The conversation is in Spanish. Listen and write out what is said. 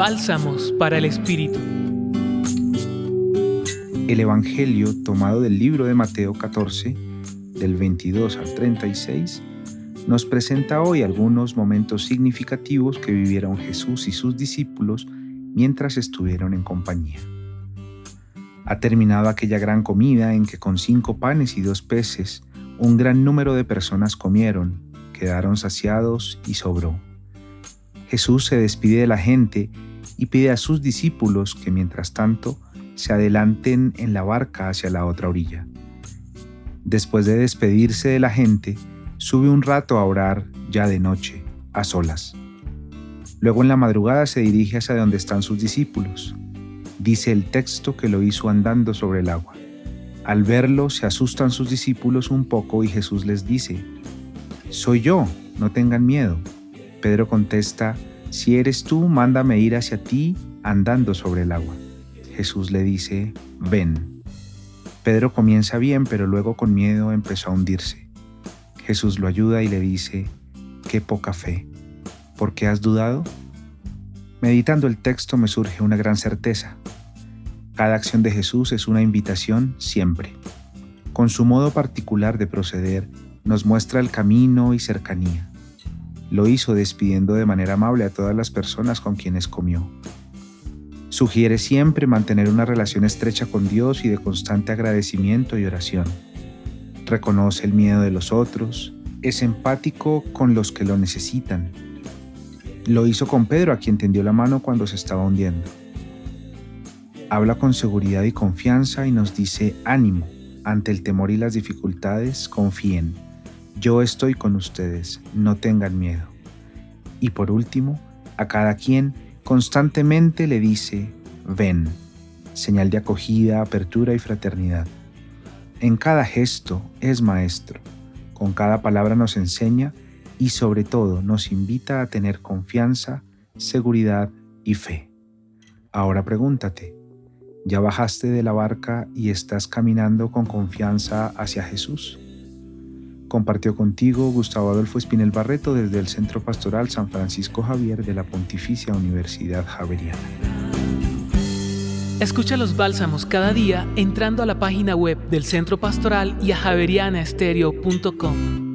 Bálsamos para el Espíritu. El Evangelio tomado del libro de Mateo 14, del 22 al 36, nos presenta hoy algunos momentos significativos que vivieron Jesús y sus discípulos mientras estuvieron en compañía. Ha terminado aquella gran comida en que con cinco panes y dos peces un gran número de personas comieron, quedaron saciados y sobró. Jesús se despide de la gente y pide a sus discípulos que mientras tanto se adelanten en la barca hacia la otra orilla. Después de despedirse de la gente, sube un rato a orar ya de noche, a solas. Luego en la madrugada se dirige hacia donde están sus discípulos. Dice el texto que lo hizo andando sobre el agua. Al verlo se asustan sus discípulos un poco y Jesús les dice, Soy yo, no tengan miedo. Pedro contesta, Si eres tú, mándame ir hacia ti andando sobre el agua. Jesús le dice, Ven. Pedro comienza bien, pero luego con miedo empezó a hundirse. Jesús lo ayuda y le dice, Qué poca fe. ¿Por qué has dudado? Meditando el texto me surge una gran certeza. Cada acción de Jesús es una invitación siempre. Con su modo particular de proceder, nos muestra el camino y cercanía. Lo hizo despidiendo de manera amable a todas las personas con quienes comió. Sugiere siempre mantener una relación estrecha con Dios y de constante agradecimiento y oración. Reconoce el miedo de los otros, es empático con los que lo necesitan. Lo hizo con Pedro, a quien tendió la mano cuando se estaba hundiendo. Habla con seguridad y confianza y nos dice ánimo, ante el temor y las dificultades, confíen. Yo estoy con ustedes, no tengan miedo. Y por último, a cada quien constantemente le dice, ven, señal de acogida, apertura y fraternidad. En cada gesto es maestro, con cada palabra nos enseña y sobre todo nos invita a tener confianza, seguridad y fe. Ahora pregúntate, ¿Ya bajaste de la barca y estás caminando con confianza hacia Jesús? Compartió contigo Gustavo Adolfo Espinel Barreto desde el Centro Pastoral San Francisco Javier de la Pontificia Universidad Javeriana. Escucha los bálsamos cada día entrando a la página web del Centro Pastoral y a javerianaestereo.com.